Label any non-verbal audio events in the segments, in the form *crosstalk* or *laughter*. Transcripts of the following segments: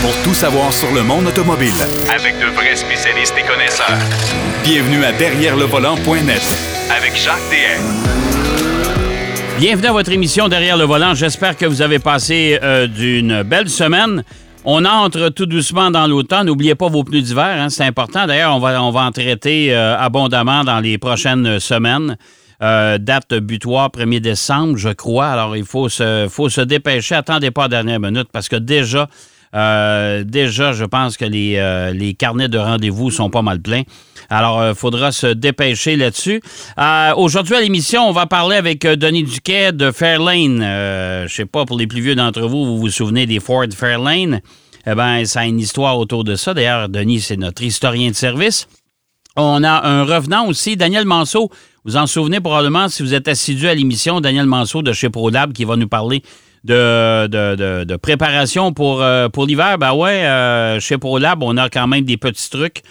pour tout savoir sur le monde automobile. Avec de vrais spécialistes et connaisseurs. Bienvenue à Derrière le volant.net avec Jacques DM. Bienvenue à votre émission Derrière le volant. J'espère que vous avez passé euh, d'une belle semaine. On entre tout doucement dans l'automne. N'oubliez pas vos pneus d'hiver, hein, c'est important. D'ailleurs, on va, on va en traiter euh, abondamment dans les prochaines semaines. Euh, date butoir 1er décembre, je crois. Alors, il faut se, faut se dépêcher. Attendez pas la dernière minute parce que déjà, euh, déjà, je pense que les, euh, les carnets de rendez-vous sont pas mal pleins. Alors, il faudra se dépêcher là-dessus. Aujourd'hui, à l'émission, on va parler avec Denis Duquet de Fairlane. je sais pas, pour les plus vieux d'entre vous, vous vous souvenez des Ford Fairlane? Eh bien, ça a une histoire autour de ça. D'ailleurs, Denis, c'est notre historien de service. On a un revenant aussi, Daniel Manceau. Vous en souvenez probablement si vous êtes assidu à l'émission, Daniel Manceau de chez ProLab qui va nous parler de, de, préparation pour, euh, l'hiver. Ben ouais, euh, chez ProLab, on a quand même des petits trucs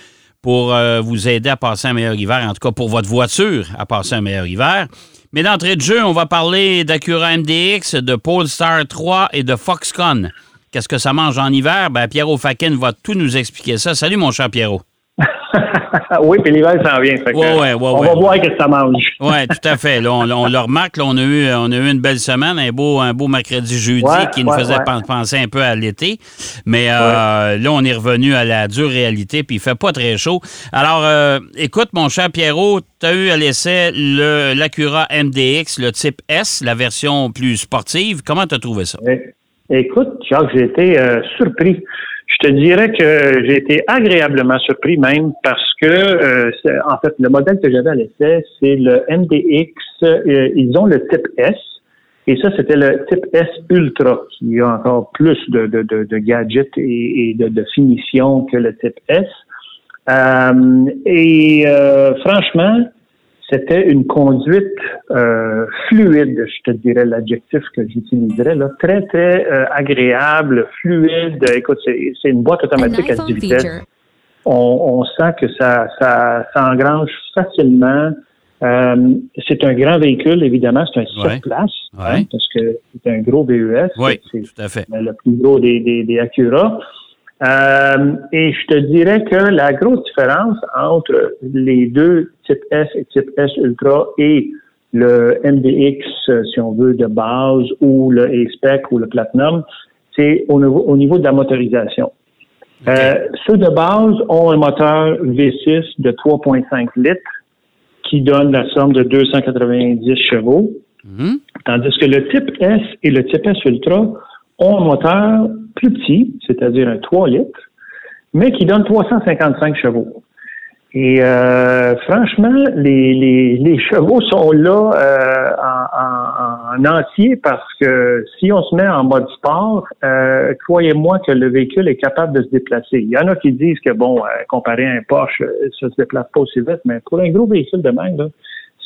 pour euh, vous aider à passer un meilleur hiver, en tout cas pour votre voiture à passer un meilleur hiver. Mais d'entrée de jeu, on va parler d'Acura MDX, de Polestar 3 et de Foxconn. Qu'est-ce que ça mange en hiver? Ben, Pierrot Fakin va tout nous expliquer ça. Salut, mon cher Pierrot. *laughs* oui, puis l'hiver s'en vient. on va voir que ça mange. *laughs* oui, tout à fait. on, le remarque, on, a eu, on a eu une belle semaine, un beau, un beau mercredi jeudi qui nous faisait penser un peu à l'été. Mais euh, là, on est revenu à la dure réalité, puis il fait pas très chaud. Alors, euh, écoute, mon cher Pierrot, tu as eu à l'essai l'Acura MDX, le type S, la version plus sportive. Comment tu as trouvé ça? Écoute, Jacques, j'ai été euh, surpris. Je te dirais que j'ai été agréablement surpris même parce que, euh, en fait, le modèle que j'avais à l'essai, c'est le MDX. Euh, ils ont le type S. Et ça, c'était le type S Ultra, qui a encore plus de, de, de, gadgets et, de, de, que le type S. Euh, et franchement, c'était une conduite euh, fluide, je te dirais l'adjectif que j'utiliserais, là, très, très euh, agréable, fluide. Écoute, c'est une boîte automatique à 10 vitesses. On, sent que ça, ça, ça engrange facilement. Euh, c'est un grand véhicule, évidemment, c'est un 7 places, hein, parce que c'est un gros VUS. Oui, tout à fait. Le plus gros des, des, des Acura. Euh, et je te dirais que la grosse différence entre les deux type S et type S Ultra et le MDX, si on veut, de base, ou le A-Spec ou le Platinum, c'est au niveau, au niveau de la motorisation. Euh, ceux de base ont un moteur V6 de 3,5 litres qui donne la somme de 290 chevaux, mhm. tandis que le type S et le type S Ultra ont un moteur plus petit, c'est-à-dire un 3 litres, mais qui donne 355 chevaux. Et euh, franchement, les, les, les, chevaux sont là euh, en, en, entier parce que si on se met en mode sport, euh, croyez-moi que le véhicule est capable de se déplacer. Il y en a qui disent que bon, comparé à un Porsche, ça se déplace pas aussi vite, mais pour un gros véhicule de même, là,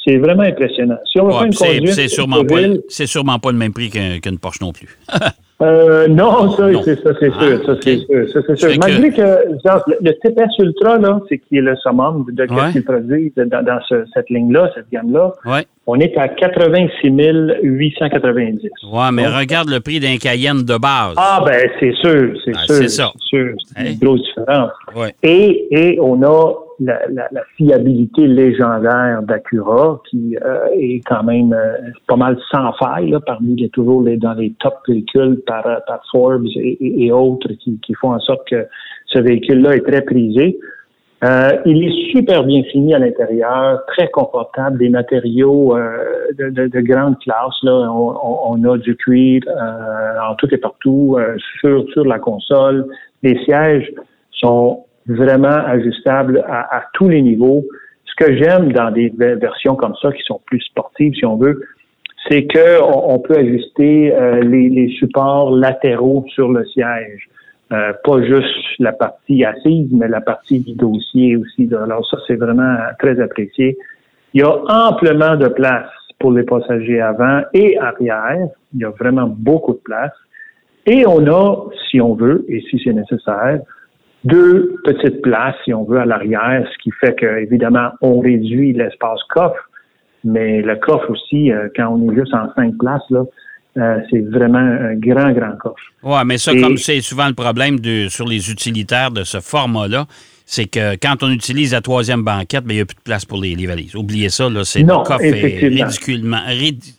c'est vraiment impressionnant. Si on c'est sûrement, pas, sûrement pas le même prix qu'une Porsche non plus. *laughs* euh, non, ça, c'est ça, c'est sûr. Ça, c'est sûr. Ça, sûr. Malgré que, genre, le, TPS Ultra, là, c'est qui est le summum de ce ouais. qu'il produit dans, dans ce, cette ligne-là, cette gamme-là. Ouais. On est à 86 890. Ouais, mais regarde le prix d'un Cayenne de base. Ah, ben, c'est sûr, c'est sûr. C'est ça. C'est sûr. C'est une grosse différence. Ouais. Et, et on a la, la, la fiabilité légendaire d'Acura, qui euh, est quand même euh, pas mal sans faille, là, parmi les toujours les, dans les top véhicules par, par Forbes et, et autres qui, qui, font en sorte que ce véhicule-là est très prisé. Euh, il est super bien fini à l'intérieur, très confortable, des matériaux euh, de, de, de, grande classe. Là, on, on, a du cuir euh, en tout et partout sur sur la console. Les sièges sont vraiment ajustables à, à tous les niveaux. Ce que j'aime dans des versions comme ça, qui sont plus sportives, si on veut, c'est que on, peut ajuster les, les supports latéraux sur le siège. Euh, pas juste la partie assise, mais la partie du dossier aussi. Alors ça, c'est vraiment très apprécié. Il y a amplement de place pour les passagers avant et arrière. Il y a vraiment beaucoup de place. Et on a, si on veut, et si c'est nécessaire, deux petites places, si on veut, à l'arrière, ce qui fait que, évidemment, on réduit l'espace coffre, mais le coffre aussi, euh, quand on est juste en cinq places, là, c'est vraiment un grand, grand coffre. Oui, mais ça, comme c'est souvent le problème de, sur les utilitaires de ce format-là, c'est que quand on utilise la troisième banquette, ben, il n'y a plus de place pour les, valises. Oubliez ça, là, c'est le coffre est ridiculement,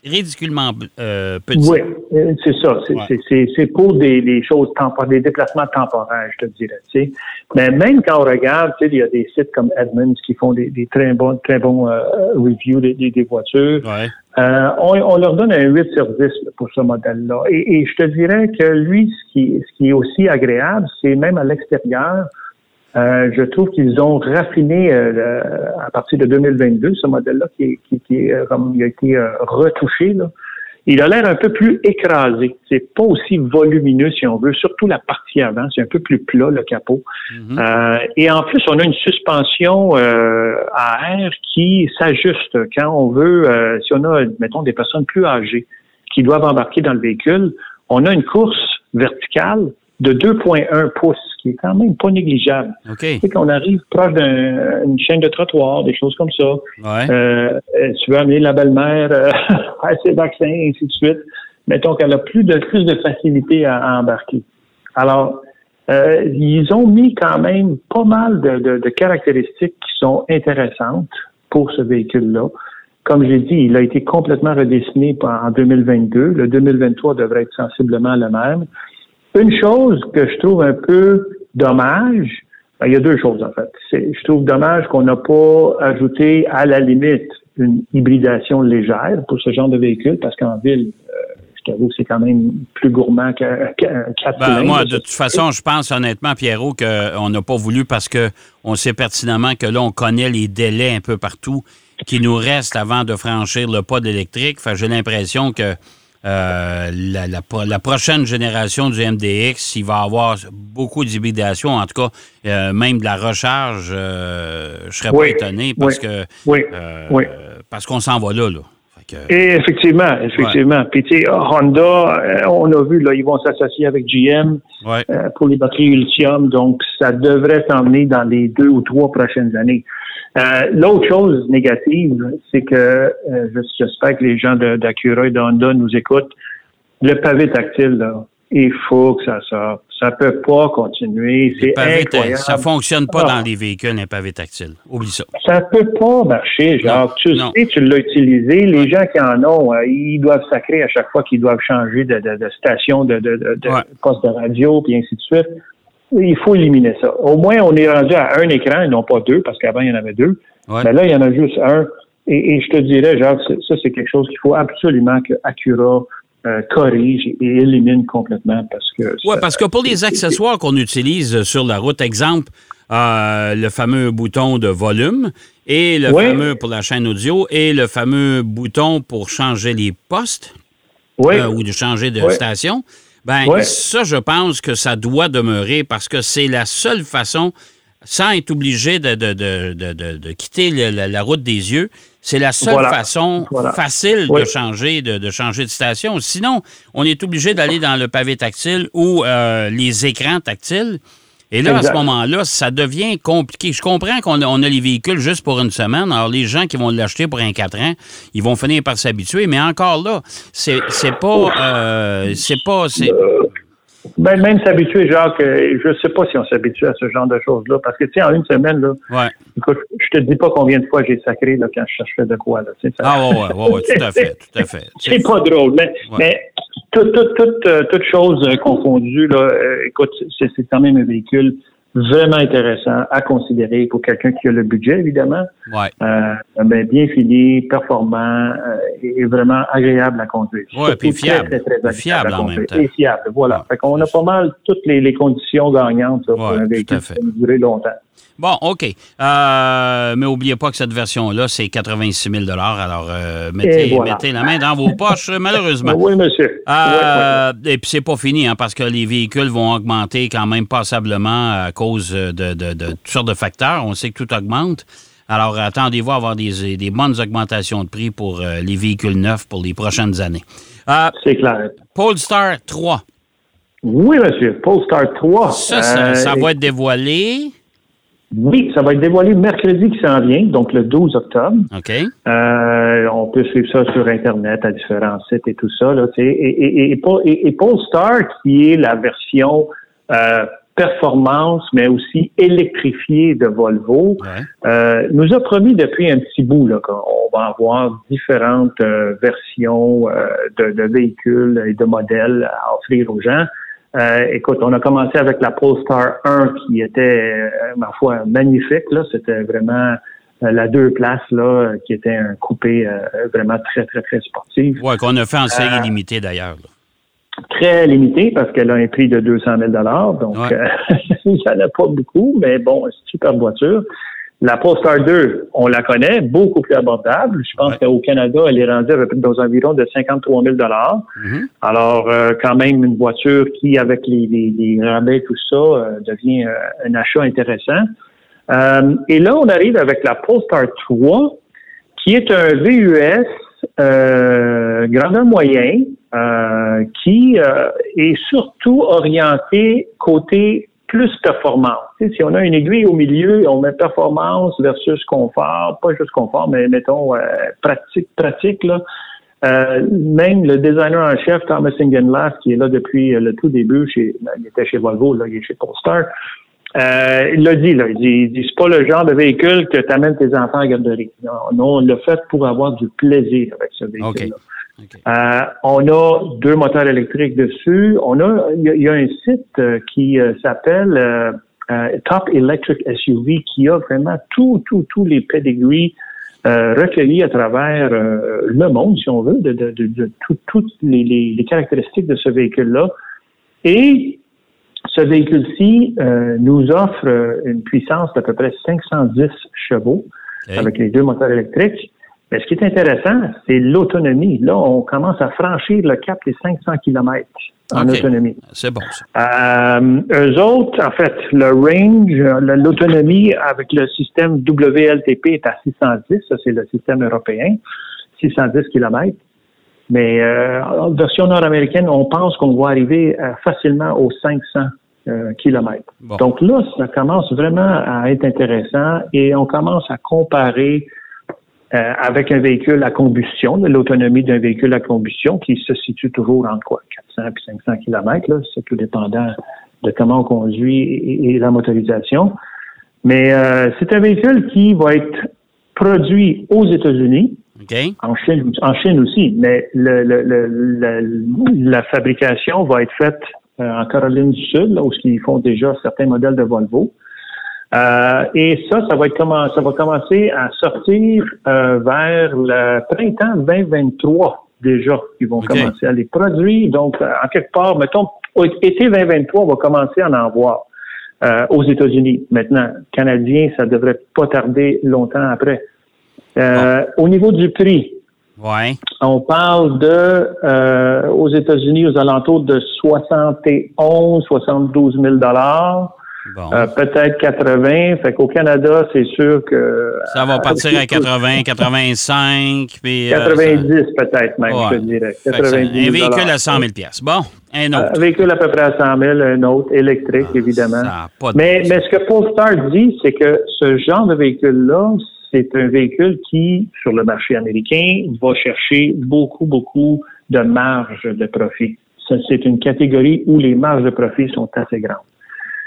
ridiculement euh, petit. Oui, euh, c'est ça. C'est pour des, choses temporaires, des déplacements temporaires, je te dirais. Mais même quand on regarde, il y a des sites comme Edmunds qui font des, très bons, très bons euh, reviews des, des voitures. on, leur donne un 8 sur 10 pour ce modèle-là. Et, et, je te dirais que lui, ce qui, ce qui est aussi agréable, c'est même à l'extérieur, euh, je trouve qu'ils ont raffiné euh, à partir de 2022 ce modèle-là qui, qui, qui euh, comme il a été retouché. Là. Il a l'air un peu plus écrasé. C'est pas aussi volumineux si on veut, surtout la partie avant. C'est un peu plus plat le capot. Mm-hmm. et en plus, on a une suspension à air qui s'ajuste quand on veut. si on a, mettons, des personnes plus âgées qui doivent embarquer dans le véhicule, on a une course verticale de 2,1 pouces, qui est quand même pas négligeable. Okay. C'est qu'on arrive proche d'une chaîne de trottoir, des choses comme ça. Ouais. Euh, tu veux amener la belle-mère euh, *laughs* à ses vaccins, et ainsi de suite. Mettons qu'elle a plus de plus de facilité à, embarquer. Alors, euh, ils ont mis quand même pas mal de, de, de caractéristiques qui sont intéressantes pour ce véhicule-là. Comme j'ai dit, il a été complètement redessiné en 2022. Le 2023 devrait être sensiblement le même. Une chose que je trouve un peu dommage, ben, il y a deux choses en fait. Je trouve dommage qu'on n'a pas ajouté à la limite une hybridation légère pour ce genre de véhicule, parce qu'en ville, euh, je t'avoue que c'est quand même plus gourmand qu'un 4 ben, Moi, de toute façon, je pense honnêtement, Pierrot, qu'on n'a pas voulu parce qu'on sait pertinemment que là, on connaît les délais un peu partout qui nous restent avant de franchir le pas d'électrique. Enfin, j'ai l'impression que euh, la, prochaine génération du MDX, il va avoir beaucoup d'hybridation, en tout cas, euh, même de la recharge, euh, je serais pas étonné parce que parce qu'on s'en va là. là. Et effectivement, effectivement. Puis tu sais, Honda, on a vu, là, ils vont s'associer avec GM pour les batteries lithium, donc ça devrait s'emmener dans les deux ou trois prochaines années. Euh, l'autre chose négative, c'est que euh, j'espère que les gens d'Acura et d'Honda nous écoutent. Le pavé tactile, là, il faut que ça sorte. Ça peut pas continuer. C'est incroyable. Ça fonctionne pas dans ah. les véhicules, un pavé tactile. Oublie ça. Ça peut pas marcher. Genre, tu sais, tu l'as utilisé. Les gens qui en ont, euh, ils doivent sacrer à chaque fois qu'ils doivent changer de, station, de, de, poste de radio, puis ainsi de suite il faut éliminer ça. Au moins, on est rendu à un écran et non pas deux, parce qu'avant, il y en avait deux. Mais là, il y en a juste un. Et, je te dirais, genre, ça, c'est quelque chose qu'il faut absolument que Acura euh, corrige et élimine complètement parce que. Oui, parce que pour les accessoires qu'on utilise sur la route, exemple, euh, le fameux bouton de volume et le fameux pour la chaîne audio et le fameux bouton pour changer les postes euh, ou de changer de station. Ben, ça, je pense que ça doit demeurer parce que c'est la seule façon, sans être obligé de, de, de, de quitter la, route des yeux, c'est la seule façon facile de changer de, changer de station. Sinon, on est obligé d'aller dans le pavé tactile ou euh, les écrans tactiles. Et là, à ce moment-là, ça devient compliqué. Je comprends qu'on a, les véhicules juste pour une semaine. Alors, les gens qui vont l'acheter pour un 4 ans, ils vont finir par s'habituer. Mais encore là, c'est pas... Euh, c'est pas... Euh, ben, même s'habituer, Jacques, je sais pas si on s'habitue à ce genre de choses-là. Parce que, tu sais, en une semaine, là, ouais. écoute, je te dis pas combien de fois j'ai sacré là, quand je cherchais de quoi. Là, ça... Ah, ouais, ouais, ouais, tout à *laughs* fait, tout à fait. C'est pas drôle, mais, mais toute, toute, toute, euh, toute chose confondue, là, euh, écoute, c'est quand même un véhicule vraiment intéressant à considérer pour quelqu'un qui a le budget, évidemment. Ouais. Euh, ben, bien fini, performant euh, et vraiment agréable à conduire. Oui, puis fiable. Très, très, très fiable en même temps. Et fiable, voilà. Ouais, fait qu'on a pas mal toutes les, les conditions gagnantes là, pour un véhicule qui peut durer longtemps. Bon, OK. Euh, mais n'oubliez pas que cette version-là, c'est 86 000 Alors, euh, mettez, mettez, la main dans vos poches, *laughs* malheureusement. Oui, monsieur. Euh, Et puis, c'est pas fini, hein, parce que les véhicules vont augmenter quand même passablement à cause de, de, de, toutes sortes de facteurs. On sait que tout augmente. Alors, attendez-vous à avoir des, des, bonnes augmentations de prix pour les véhicules neufs pour les prochaines années. C'est clair. Polestar 3. Oui, monsieur. Polestar 3. Ça, ça, ça va être dévoilé. Oui, ça va être dévoilé mercredi qui s'en vient, donc le 12 octobre. OK. Euh, on peut suivre ça sur Internet à différents sites et tout ça. Là, et, et, et, et, Polestar, qui est la version euh, performance, mais aussi électrifiée de Volvo, euh, nous a promis depuis un petit bout là, qu'on va avoir différentes euh, versions euh, de, de, véhicules et de modèles à offrir aux gens. Euh, écoute, on a commencé avec la Polestar 1 qui était, euh, ma foi, magnifique. Là, c'était vraiment euh, la deux places là, qui était un coupé vraiment très très très sportif. Ouais, qu'on a fait en série limitée d'ailleurs. Très limité parce qu'elle a un prix de 200 000 donc *laughs* il n'y en a pas beaucoup, mais bon, c'est une super voiture. La Polestar 2, on la connaît, beaucoup plus abordable. Je pense qu'au Canada, elle est rendue dans environ de 53 000 mm-hmm. Alors, euh, quand même, une voiture qui, avec les, les, rabais, tout ça, euh, devient euh, un achat intéressant. et là, on arrive avec la Polestar 3, qui est un VUS grandeur moyen, qui est surtout orienté côté plus performance. si on a une aiguille au milieu, on met performance versus confort, pas juste confort, mais mettons euh, pratique, pratique là. Euh, même le designer en chef, Thomas Ingenlath, qui est là depuis euh, le tout début, ben, il était chez Volvo, là, il est chez Polestar, il l'a dit, là, il dit, c'est pas le genre de véhicule que tu amènes tes enfants à la garderie. Non, on l'a fait pour avoir du plaisir avec ce véhicule-là. Euh, on a deux moteurs électriques dessus. On a, il y, a un site euh, qui euh, s'appelle Top Electric SUV qui a vraiment tous les pedigrees recueillis à travers le monde, si on veut, de, de, de, toutes les, les, caractéristiques de ce véhicule-là. Et ce véhicule-ci nous offre une puissance d'à peu près 510 chevaux avec les deux moteurs électriques. Mais ce qui est intéressant, c'est l'autonomie. Là, on commence à franchir le cap des 500 km en autonomie. C'est bon, ça. Euh, eux autres, en fait, le range, l'autonomie avec le système WLTP est à 610. Ça, c'est le système européen. 610 km. Mais euh, en version nord-américaine, on pense qu'on va arriver euh, facilement aux 500 euh, km. Donc là, ça commence vraiment à être intéressant et on commence à comparer euh, avec un véhicule à combustion, l'autonomie d'un véhicule à combustion qui se situe toujours entre quoi, 400 et 500 km, c'est tout dépendant de comment on conduit et, la motorisation. Mais euh, c'est un véhicule qui va être produit aux États-Unis, en, Chine, en Chine aussi, mais le, la fabrication va être faite euh, en Caroline du Sud, là où ils font déjà certains modèles de Volvo. Euh, et ça, ça va être comment, ça va commencer à sortir euh, vers le printemps 2023 déjà, ils vont commencer à les produire. Donc, euh, en quelque part, mettons, été 2023, on va commencer à en avoir euh, aux États-Unis. Maintenant, Canadiens, ça devrait pas tarder longtemps après. Au niveau du prix, ouais. on parle de aux États-Unis aux alentours de 71, 72 000 dollars. Euh, peut-être 80. Fait qu'au Canada, c'est sûr que. Ça va partir à 80, 85. Puis, 90 euh, peut-être même, je dirais. 90 un véhicule à 100 000 Bon, un autre. Un véhicule à peu près à 100 000, un autre, électrique, ah, évidemment. mais, mais ce que Polestar dit, c'est que ce genre de véhicule-là, c'est un véhicule qui, sur le marché américain, va chercher beaucoup, beaucoup de marge de profit. C'est une catégorie où les marges de profit sont assez grandes.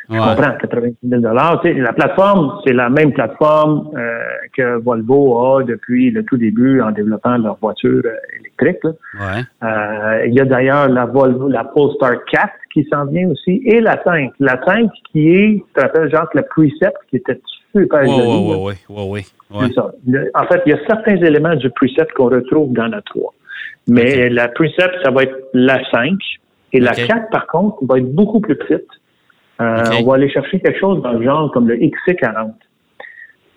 Je comprends, 90 000 La plateforme, c'est la même plateforme euh, que Volvo a depuis le tout début en développant leur voiture euh, électrique. Ouais. Euh, il y a d'ailleurs la Volvo, la Polestar 4 qui s'en vient aussi, et la 5. La 5 qui est, tu te rappelles, genre, le Precept qui était super oui, Oui, oui, oui. Ça. En fait, il y a certains éléments du Precept qu'on retrouve dans la 3. Mais la Precept, ça va être la 5. Et la 4, par contre, va être beaucoup plus petite. Euh, on va aller chercher quelque chose dans le genre comme le XC40.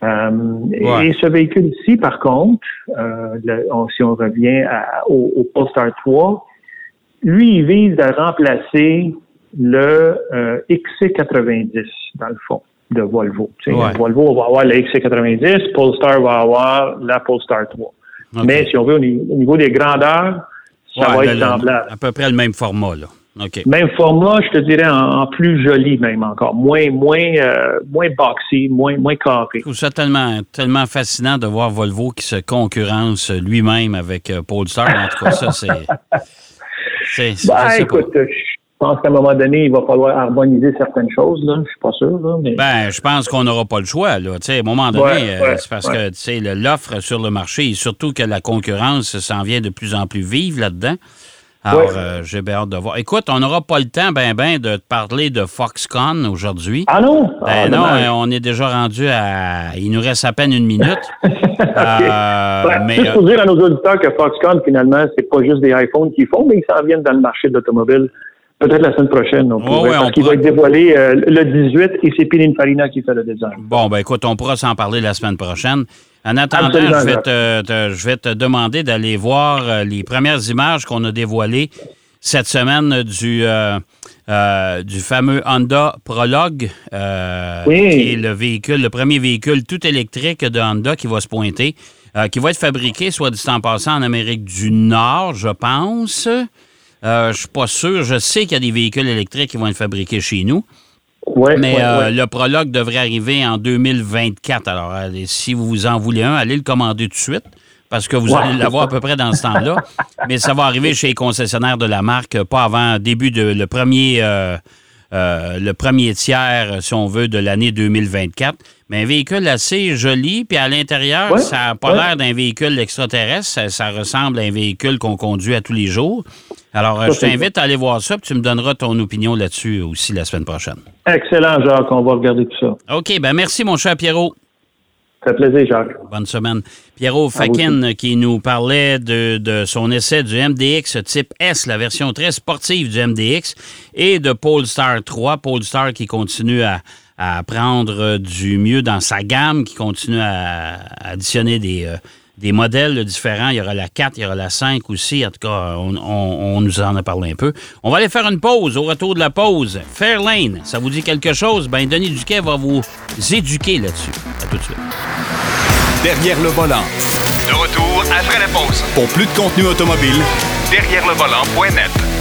Euh, et ce véhicule-ci, par contre, euh, si on revient au, au, Polestar 3, lui, il vise à remplacer le XC90, dans le fond, de Volvo. Volvo va avoir le XC90, Polestar va avoir la Polestar 3. Mais si on veut, au niveau, des grandeurs, ça va être semblable. À peu près le même format, là. Même format, je te dirais en, plus joli même encore, moins moins euh, moins boxy, moins moins carré. Je trouve ça tellement tellement fascinant de voir Volvo qui se concurrence lui-même avec euh, Polestar. En tout cas, ça c'est. *laughs* ben, écoute, je pense qu'à un moment donné, il va falloir harmoniser certaines choses. Là. Je suis pas sûr. Là, mais... Ben, je pense qu'on n'aura pas le choix. Là. à un moment donné, euh, c'est parce que l'offre sur le marché, et surtout que la concurrence s'en vient de plus en plus vive là-dedans. Alors, euh, j'ai bien hâte de voir. Écoute, on n'aura pas le temps, ben, ben, de te parler de Foxconn aujourd'hui. Ah non? Ben ah, non, on est déjà rendu à. Il nous reste à peine une minute. *laughs* euh, mais, juste pour dire à nos auditeurs que Foxconn, finalement, c'est pas juste des iPhones qu'ils font, mais ils s'en viennent dans le marché de l'automobile. Peut-être la semaine prochaine. On pourrait, parce qu'il va être dévoilé euh, le 18 et c'est Pininfarina qui fait le design. Bon, ben écoute, on pourra s'en parler la semaine prochaine. En attendant, je vais, te, je vais, te, demander d'aller voir euh, les premières images qu'on a dévoilées cette semaine du, euh, du fameux Honda Prologue, oui. qui est le véhicule, le premier véhicule tout électrique de Honda qui va se pointer, qui va être fabriqué, soit dit en passant, en Amérique du Nord, je pense. Euh, je suis pas sûr. Je sais qu'il y a des véhicules électriques qui vont être fabriqués chez nous. Mais euh, le prologue devrait arriver en 2024. Alors, si vous en voulez un, allez le commander tout de suite parce que vous allez l'avoir à peu près dans ce temps-là. *laughs* mais ça va arriver chez les concessionnaires de la marque pas avant début de le premier euh, le premier tiers, si on veut, de l'année 2024. Mais un véhicule assez joli, puis à l'intérieur, ça n'a pas l'air d'un véhicule extraterrestre. ça, ressemble à un véhicule qu'on conduit à tous les jours. Alors, euh, je t'invite à aller voir ça, puis tu me donneras ton opinion là-dessus aussi la semaine prochaine. Excellent, Jacques. On va regarder tout ça. OK. Ben merci, mon cher Pierrot. Ça fait plaisir, Jacques. Bonne semaine. Pierrot Fakin qui nous parlait de, son essai du MDX type S, la version très sportive du MDX, et de Polestar 3. Polestar qui continue à, prendre du mieux dans sa gamme, qui continue à, additionner des, euh, des modèles différents. Il y aura la 4, il y aura la 5 aussi. En tout cas, on, nous en a parlé un peu. On va aller faire une pause. Au retour de la pause, Fairlane, ça vous dit quelque chose? Ben, Denis Duquet va vous éduquer là-dessus. À tout de suite. Derrière le volant. De retour après la pause. Pour plus de contenu automobile, derrière le volant.net.